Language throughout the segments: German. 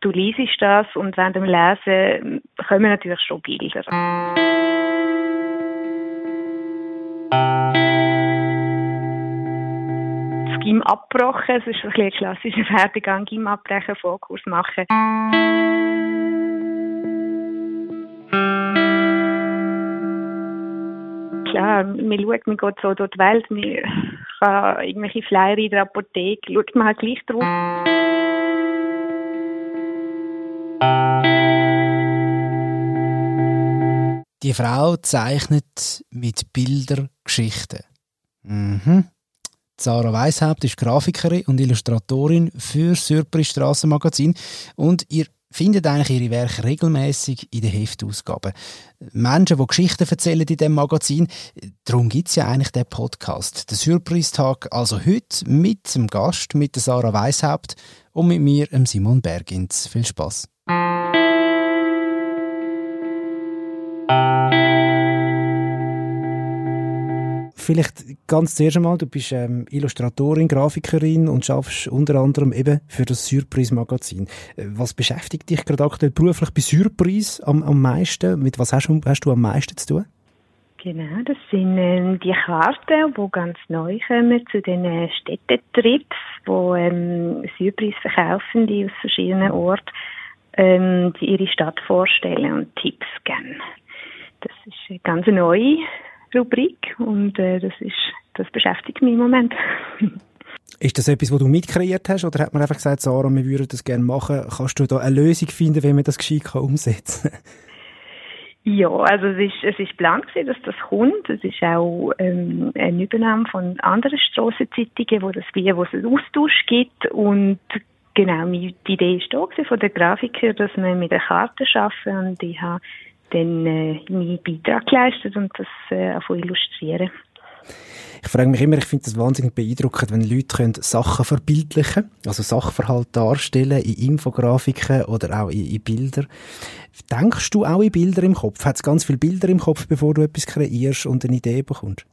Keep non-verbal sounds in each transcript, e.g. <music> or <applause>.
du liest das und während dem Lesen kommen natürlich schon Bilder. Das Gym abgebrochen, es ist ein, ein klassischer Werdegang, Gym abbrechen, Fokus machen. klar, man schaut, man geht so durch die Welt, man kann irgendwelche Flyer in der Apotheke, schaut man halt gleich drauf. Die Frau zeichnet mit Bildern Geschichten. Mhm. Sarah Weishaupt ist Grafikerin und Illustratorin für Surprise Strassenmagazin und ihr findet eigentlich ihre Werke regelmäßig in den Heftausgaben. Menschen, die Geschichten erzählen in diesem Magazin. Darum gibt es ja eigentlich den Podcast. Der Surprise-Tag also heute mit dem Gast, mit der Sarah Weishaupt und mit mir, Simon Bergins. Viel Spaß. vielleicht ganz zuerst einmal, du bist ähm, Illustratorin, Grafikerin und schaffst unter anderem eben für das Surprise-Magazin. Äh, was beschäftigt dich gerade aktuell beruflich bei Surprise am, am meisten? Mit was hast, hast du am meisten zu tun? Genau, das sind ähm, die Karten, die ganz neu kommen zu den äh, Städtetrips, wo ähm, Surprise verkaufen, die aus verschiedenen Orten ähm, die ihre Stadt vorstellen und Tipps geben. Das ist eine ganz neue Rubrik und äh, das ist, das beschäftigt mich im Moment. <laughs> Ist das etwas, was du mitkreiert hast oder hat man einfach gesagt, Sarah, wir würden das gerne machen? Kannst du da eine Lösung finden, wie man das gescheit umsetzen kann? Ja, also es ist, es ist plan gewesen, dass das kommt. Es ist auch ähm, eine Übernahme von anderen Strassenzeitungen, wo das wie, wo es einen Austausch gibt und genau, die Idee ist da von der Grafiker, dass wir mit der Karte arbeiten und ich habe dann äh, meinen Beitrag geleistet und das äh, illustrieren. Ich frage mich immer, ich finde das wahnsinnig beeindruckend, wenn Leute können Sachen verbildlichen also Sachverhalt darstellen in Infografiken oder auch in, in Bilder. Denkst du auch in Bilder im Kopf? Hat es ganz viele Bilder im Kopf, bevor du etwas kreierst und eine Idee bekommst?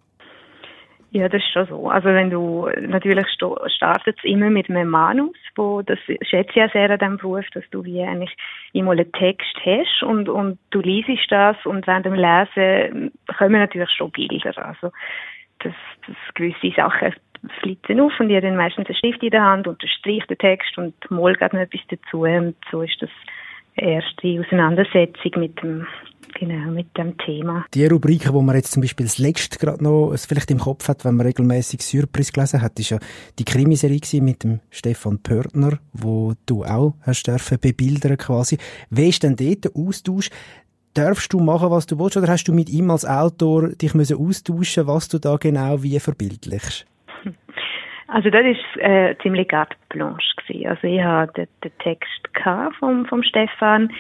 Ja, das ist schon so. Also wenn du natürlich startet es immer mit einem Manus, wo das schätze ich ja sehr an diesem Beruf, dass du wie eigentlich immer einen Text hast und und du liest das und während dem Lesen kommen natürlich schon Bilder. Also das, das gewisse Sachen flitzen auf und ich habe dann meistens eine Schrift in der Hand, unterstreicht den Text und mal gerade noch etwas dazu und so ist das erste Auseinandersetzung mit dem genau mit dem Thema. Die Rubriken, wo man jetzt zum Beispiel das letzte gerade noch vielleicht im Kopf hat, wenn man regelmäßig Surprise gelesen hat, ist ja die Krimiserie mit dem Stefan Pörtner, wo du auch hast dürfen bebildern quasi. Wie ist denn dort der Austausch? Darfst du machen, was du willst, oder hast du mit ihm als Autor dich müssen austauschen, was du da genau wie verbildlichst? Also das ist äh, ziemlich carte blanche gewesen. Also ich hatte den, Text vom vom Stefan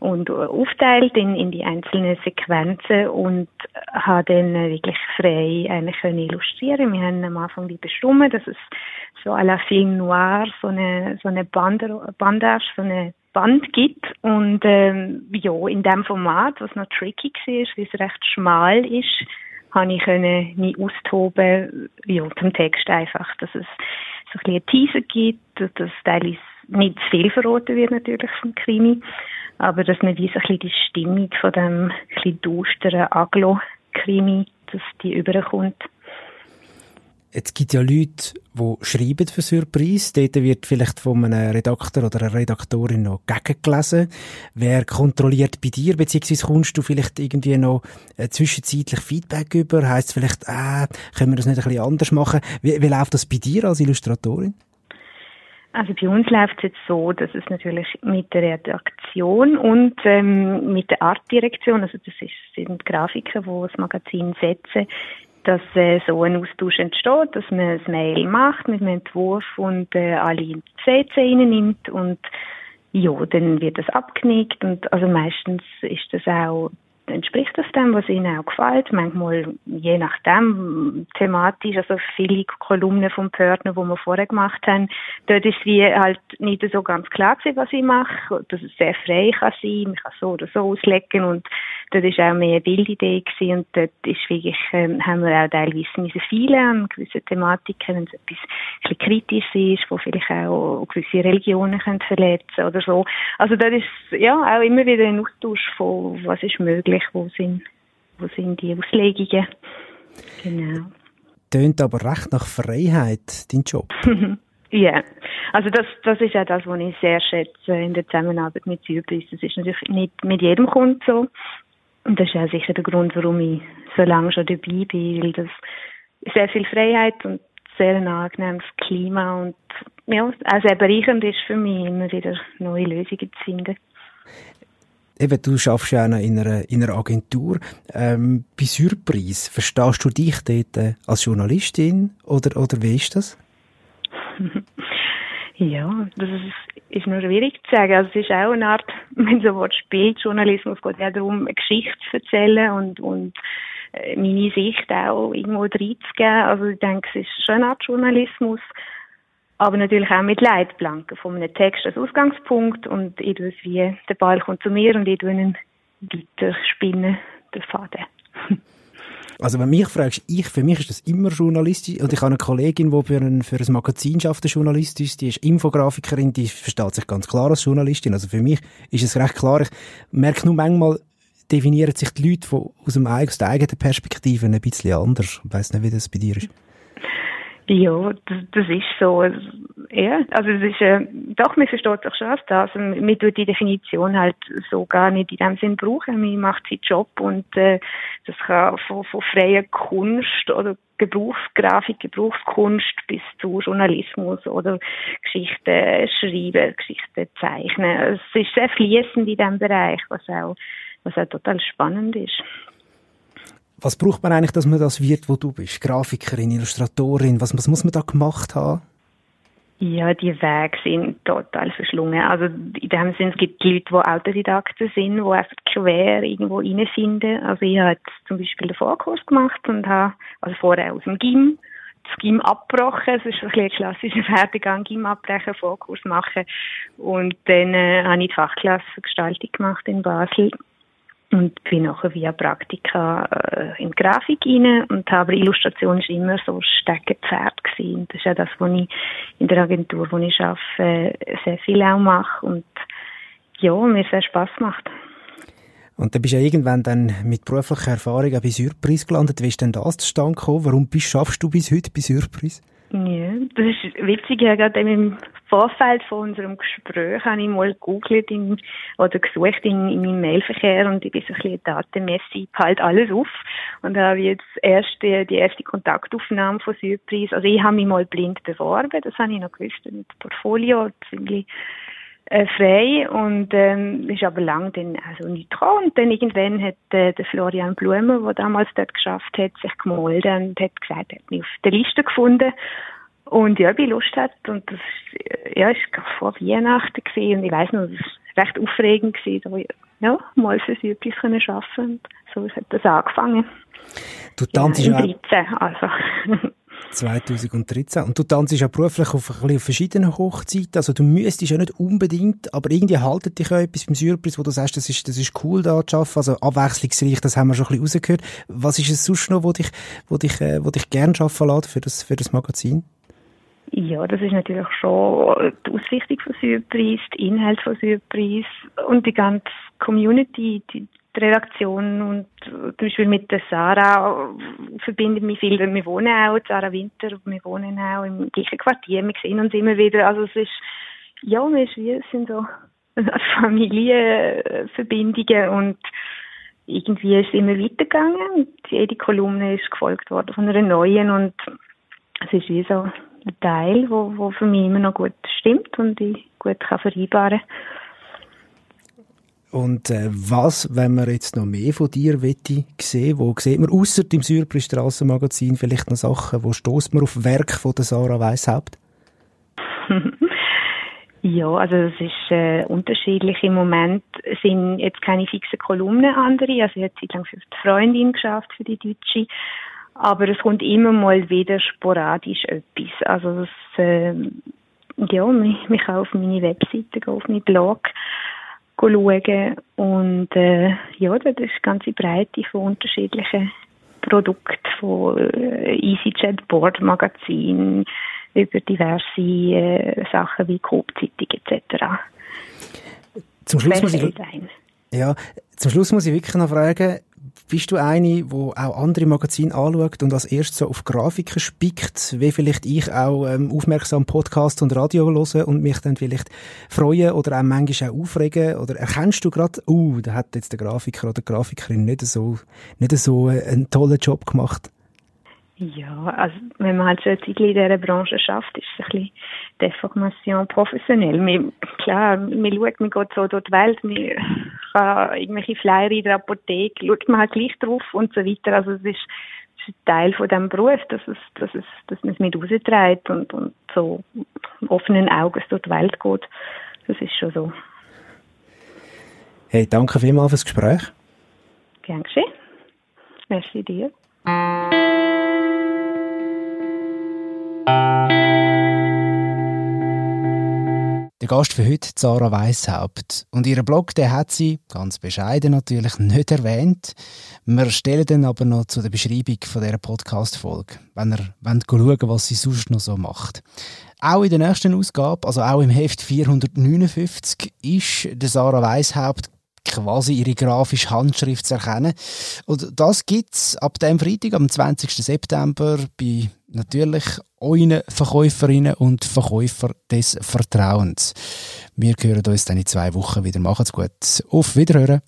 und aufteilt in, in die einzelnen Sequenzen und habe dann wirklich frei eigentlich können illustrieren. Wir haben am Anfang die bestimmt, dass es so à la Film Noir so eine so eine Bandage, so eine Band gibt und ähm, ja in dem Format, was noch tricky war, weil es recht schmal ist, habe ich können mich austoben ja, zum Text einfach, dass es so ein bisschen Teaser gibt, dass teilweise nicht zu viel verraten wird natürlich vom Krimi, aber dass man wie so ein bisschen die Stimmung von dem ein düsteren Aglo-Krimi, dass die überkommt. Jetzt gibt ja Leute, die schreiben für Surprise. Dort wird vielleicht von einem Redakteur oder einer Redaktorin noch gegengelesen. Wer kontrolliert bei dir, beziehungsweise kommst du vielleicht irgendwie noch äh, zwischenzeitlich Feedback über? Heißt vielleicht, äh, können wir das nicht ein bisschen anders machen? Wie, wie läuft das bei dir als Illustratorin? Also bei uns läuft es jetzt so, dass es natürlich mit der Redaktion und ähm, mit der Artdirektion, also das ist, sind Grafiker, die das Magazin setzen, dass äh, so ein Austausch entsteht, dass man ein Mail macht mit einem Entwurf und äh, alle CC nimmt und ja, dann wird das abgenickt und also meistens ist das auch entspricht das dem, was ihnen auch gefällt. Manchmal, je nachdem, thematisch, also viele Kolumnen vom Pörtner, wo wir vorher gemacht haben, dort ist wie halt nicht so ganz klar gewesen, was ich mache, dass es sehr frei kann sein, man kann so oder so auslegen und dort ist auch mehr eine Bildidee gewesen und dort ist wirklich, ähm, haben wir auch teilweise müssen viele an gewissen Thematiken, wenn es etwas ein kritisch ist, wo vielleicht auch gewisse Religionen können verletzen oder so. Also dort ist, ja, auch immer wieder ein Austausch von, was ist möglich, wo sind, wo sind die Auslegungen. Genau. Tönt aber recht nach Freiheit, dein Job. <laughs> Ja, yeah. also das, das ist auch das, was ich sehr schätze in der Zusammenarbeit mit Zürich. Das ist natürlich nicht mit jedem Kunden so. Und das ist auch sicher der Grund, warum ich so lange schon dabei bin, weil das sehr viel Freiheit und sehr ein angenehmes Klima und ja, auch sehr bereichernd ist für mich, immer wieder neue Lösungen zu finden. Eben, du arbeitest ja auch in einer, in einer Agentur. Ähm, bei Surprise, verstehst du dich dort äh, als Journalistin oder, oder wie ist das? <laughs> ja, das ist, ist nur schwierig zu sagen. Also es ist auch eine Art, <laughs> wenn so Wort spielt, Journalismus geht ja darum, eine Geschichte zu erzählen und, und äh, meine Sicht auch irgendwo reinzugeben. Also ich denke, es ist schon eine Art Journalismus aber natürlich auch mit Leitplanken von einem Text als Ausgangspunkt und ich tue es wie, der Ball kommt zu mir und ich tue ihn weiter spinnen, den Faden. <laughs> Also wenn mich fragst, ich, für mich ist das immer journalistisch und ich habe eine Kollegin, die für ein, für ein Magazin schafft, journalistisch, die ist Infografikerin, die versteht sich ganz klar als Journalistin. Also für mich ist es recht klar. Ich merke nur manchmal, definieren sich die Leute von, aus, dem, aus der eigenen Perspektive ein bisschen anders. Ich weiss nicht, wie das bei dir ist. Ja, das, das ist so. Ja, also es ist, äh, doch, man versteht sich schon als das. Und man tut die Definition halt so gar nicht in dem Sinn brauchen. Man macht seinen Job und äh, das kann von, von freier Kunst oder Gebrauchsgrafik, Gebrauchskunst bis zu Journalismus oder Geschichten schreiben, Geschichten zeichnen. Es ist sehr fließend in diesem Bereich, was auch, was auch total spannend ist. Was braucht man eigentlich, dass man das wird, wo du bist? Grafikerin, Illustratorin, was, was muss man da gemacht haben? Ja, die Wege sind total verschlungen. Also in dem Sinne, es gibt Leute, die Autodidakten sind, die einfach quer irgendwo reinfinden. Also ich habe jetzt zum Beispiel den Vorkurs gemacht und habe, also vorher aus dem GIM, das GIM abgebrochen. Es ist ein, ein klassischer <laughs> Werdegang, GIM abbrechen, Vorkurs machen. Und dann äh, habe ich die Fachklasse Gestaltung gemacht in Basel und bin nachher via Praktika äh, in Grafik rein und habe Illustration ist immer so Steckenpferd gewesen. Das ist ja das, was ich in der Agentur, wo ich arbeite, sehr viel auch mache und ja, mir sehr Spaß macht. Und dann bist du ja irgendwann dann mit beruflicher Erfahrung auch bei Surprise gelandet. Wie ist denn das zustande gekommen? Warum bist, schaffst du bis heute bei Surprise? Ja, das ist witzig. Ja, gerade im Vorfeld von unserem Gespräch habe ich mal gegoogelt in, oder gesucht in, in meinem Mailverkehr und ich bin so ein bisschen datenmässig halt alles auf und habe jetzt erst die, erste Kontaktaufnahme von Surprise. Also ich habe mich mal blind beworben, das habe ich noch gewusst, mit Portfolio ziemlich äh, frei und ähm, ist aber lang dann also nicht gekommen. Und dann irgendwann hat äh, der Florian Blumer, der damals dort geschafft hat, sich gemeldet und hat gesagt, er hat mich auf der Liste gefunden und ja, ich bin Lust hat und das ja, ist vor Weihnachten gewesen und ich weiß noch, es war recht aufregend gewesen, da ja, mal für sie etwas können schaffen und so hat das angefangen. Du tanzt ja, 13, also. <laughs> 2013. Und du tanzt ja beruflich auf, auf verschiedenen Hochzeiten. Also du müsstest ja nicht unbedingt, aber irgendwie haltet dich ja etwas beim Surprise, wo du sagst, das ist, das ist cool da zu arbeiten. Also abwechslungsreich, das haben wir schon ein bisschen rausgehört. Was ist es sonst noch, wo dich, wo dich, äh, wo dich gern arbeiten lässt für das, für das Magazin? Ja, das ist natürlich schon die Ausrichtung von Surprise, die Inhalte von Surprise und die ganze Community, die, die Redaktion und zum Beispiel mit der Sarah verbindet mich viel, wir wohnen auch, Sarah Winter, wir wohnen auch im gleichen Quartier, wir sehen uns immer wieder, also es ist, ja, wir, sind so <laughs> Familienverbindungen und irgendwie ist es immer weitergegangen und jede Kolumne ist gefolgt worden von einer neuen und es ist wie so ein Teil, wo, wo für mich immer noch gut stimmt und ich gut kann vereinbaren und äh, was, wenn man jetzt noch mehr von dir wette sehen, wo sieht man außer dem Syrpri Strassenmagazin vielleicht noch Sachen, wo stoßt man auf Werk von der Sarah Weishaupt? <laughs> Ja, also es ist äh, unterschiedlich. Im Moment sind jetzt keine fixen Kolumnen andere. Also ich habe Zeit lang für die Freundin geschafft, für die Deutsche. Aber es kommt immer mal wieder sporadisch etwas. Also es, äh, ja, mich kann auf meine Webseite auf meinen Blog schauen und äh, ja, das ist eine ganze Breite von unterschiedlichen Produkten, von äh, EasyJet Board Magazin über diverse äh, Sachen wie Coop-Zeitung etc. Zum Schluss, muss ich, ja, zum Schluss muss ich wirklich noch fragen, bist du eine, die auch andere Magazine anschaut und als erstes so auf Grafiken spickt, wie vielleicht ich auch ähm, aufmerksam Podcast und Radio höre und mich dann vielleicht freuen oder auch manchmal auch aufregen? Oder erkennst du gerade, uh, da hat jetzt der Grafiker oder die Grafikerin nicht so, nicht so äh, einen tollen Job gemacht? Ja, also wenn man halt schon ein Zeit in dieser Branche schafft, ist es ein bisschen Deformation professionell. Wir, klar, man schaut, man geht so durch die Welt, man kann irgendwelche Flyer in der Apotheke, schaut man halt gleich drauf und so weiter. Also es ist, es ist ein Teil von diesem Beruf, dass, es, dass, es, dass man es mit rausträgt und, und so offenen Augen durch die Welt geht. Das ist schon so. Hey, danke vielmals fürs Gespräch. Gern geschehen. Merci dir. Der Gast für heute, Sarah Weishaupt. Und ihren Blog, den hat sie, ganz bescheiden natürlich, nicht erwähnt. Wir stellen dann aber noch zu der Beschreibung von dieser Podcast-Folge, wenn ihr wollt schauen was sie sonst noch so macht. Auch in der nächsten Ausgabe, also auch im Heft 459, ist der Sarah Weishaupt quasi ihre grafische Handschrift zu erkennen. Und das gibt es ab dem Freitag, am 20. September, bei natürlich euren Verkäuferinnen und Verkäufer des Vertrauens. Wir hören uns dann in zwei Wochen wieder. Macht's gut. Auf Wiederhören.